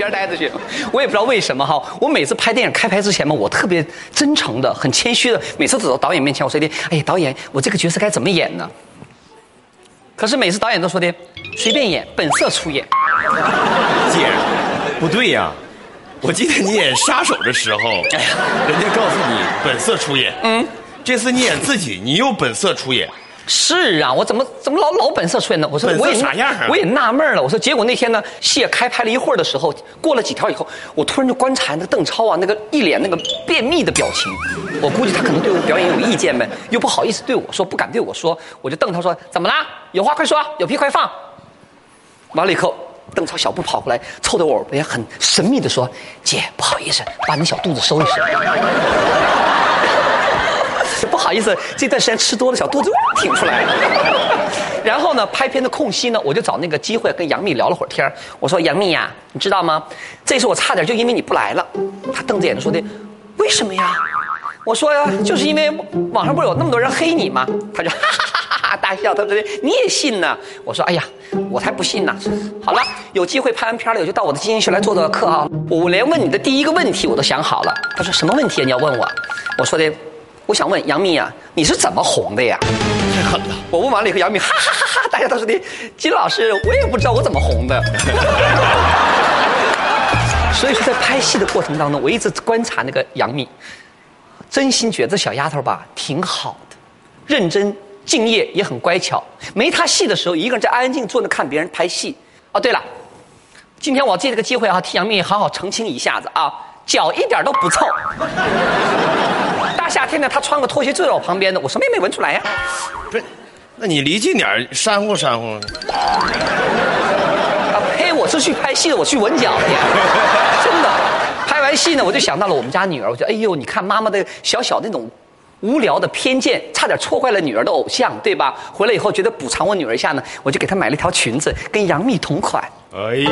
边待着去。我也不知道为什么哈，我每次拍电影开拍之前嘛，我特别真诚的、很谦虚的，每次走到导演面前，我说的，哎呀，导演，我这个角色该怎么演呢？可是每次导演都说的，随便演，本色出演。姐，不对呀，我记得你演杀手的时候，哎呀，人家告诉你本色出演，嗯，这次你演自己，你又本色出演。是啊，我怎么怎么老老本色出演呢？我说我也啥样啊？我也纳闷了。我说结果那天呢，戏开拍了一会儿的时候，过了几条以后，我突然就观察那个邓超啊，那个一脸那个便秘的表情。我估计他可能对我表演有意见呗，又不好意思对我说，不敢对我说，我就瞪他说：“怎么啦？有话快说，有屁快放。”完了以后，邓超小步跑过来，凑到我耳边，很神秘的说：“姐，不好意思，把你小肚子收一收。”不好意思，这段时间吃多了，小肚子挺出来了。然后呢，拍片的空隙呢，我就找那个机会跟杨幂聊了会儿天我说：“杨幂呀，你知道吗？这次我差点就因为你不来了。”她瞪着眼睛说的：“为什么呀？”我说呀，就是因为网上不是有那么多人黑你吗？她就哈哈哈哈大笑。她说：“你也信呢？”我说：“哎呀，我才不信呢。”好了，有机会拍完片了，我就到我的经济学来做做客啊。我连问你的第一个问题我都想好了。她说：“什么问题啊？你要问我？”我说的。我想问杨幂啊，你是怎么红的呀？太狠了！我问完了以后，杨幂哈哈哈哈，大家都说的金老师，我也不知道我怎么红的。所以说，在拍戏的过程当中，我一直观察那个杨幂，真心觉得这小丫头吧挺好的，认真敬业，也很乖巧。没她戏的时候，一个人在安安静静坐着看别人拍戏。哦，对了，今天我借这个机会啊，替杨幂好好澄清一下子啊，脚一点都不臭。大夏天的，他穿个拖鞋坐在我旁边的，我什么也没闻出来呀。不是，那你离近点扇呼扇呼。啊呸！我是去拍戏的，我去闻脚的。真的，拍完戏呢，我就想到了我们家女儿，我觉得哎呦，你看妈妈的小小那种无聊的偏见，差点错坏了女儿的偶像，对吧？回来以后觉得补偿我女儿一下呢，我就给她买了一条裙子，跟杨幂同款。哎呦。